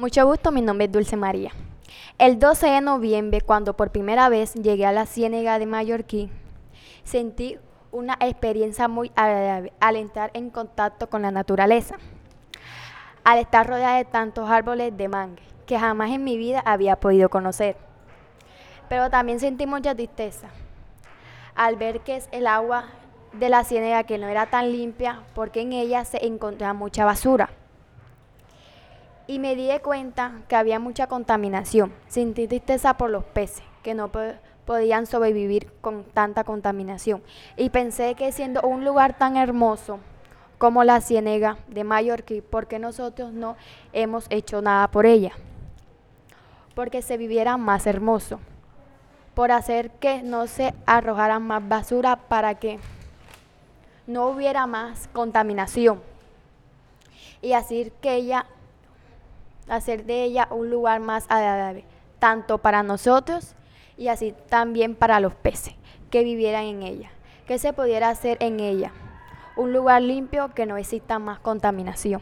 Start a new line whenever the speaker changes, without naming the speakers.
Mucho gusto, mi nombre es Dulce María. El 12 de noviembre, cuando por primera vez llegué a la Ciénega de Mallorquí, sentí una experiencia muy agradable al entrar en contacto con la naturaleza, al estar rodeada de tantos árboles de mangue que jamás en mi vida había podido conocer. Pero también sentí mucha tristeza al ver que es el agua de la ciénega que no era tan limpia porque en ella se encontraba mucha basura y me di cuenta que había mucha contaminación. Sentí tristeza por los peces, que no podían sobrevivir con tanta contaminación. Y pensé que siendo un lugar tan hermoso como la Ciénega de Mallorca, ¿por qué nosotros no hemos hecho nada por ella? Porque se viviera más hermoso, por hacer que no se arrojara más basura para que no hubiera más contaminación y así que ella hacer de ella un lugar más agradable, tanto para nosotros y así también para los peces que vivieran en ella. que se pudiera hacer en ella? Un lugar limpio que no exista más contaminación.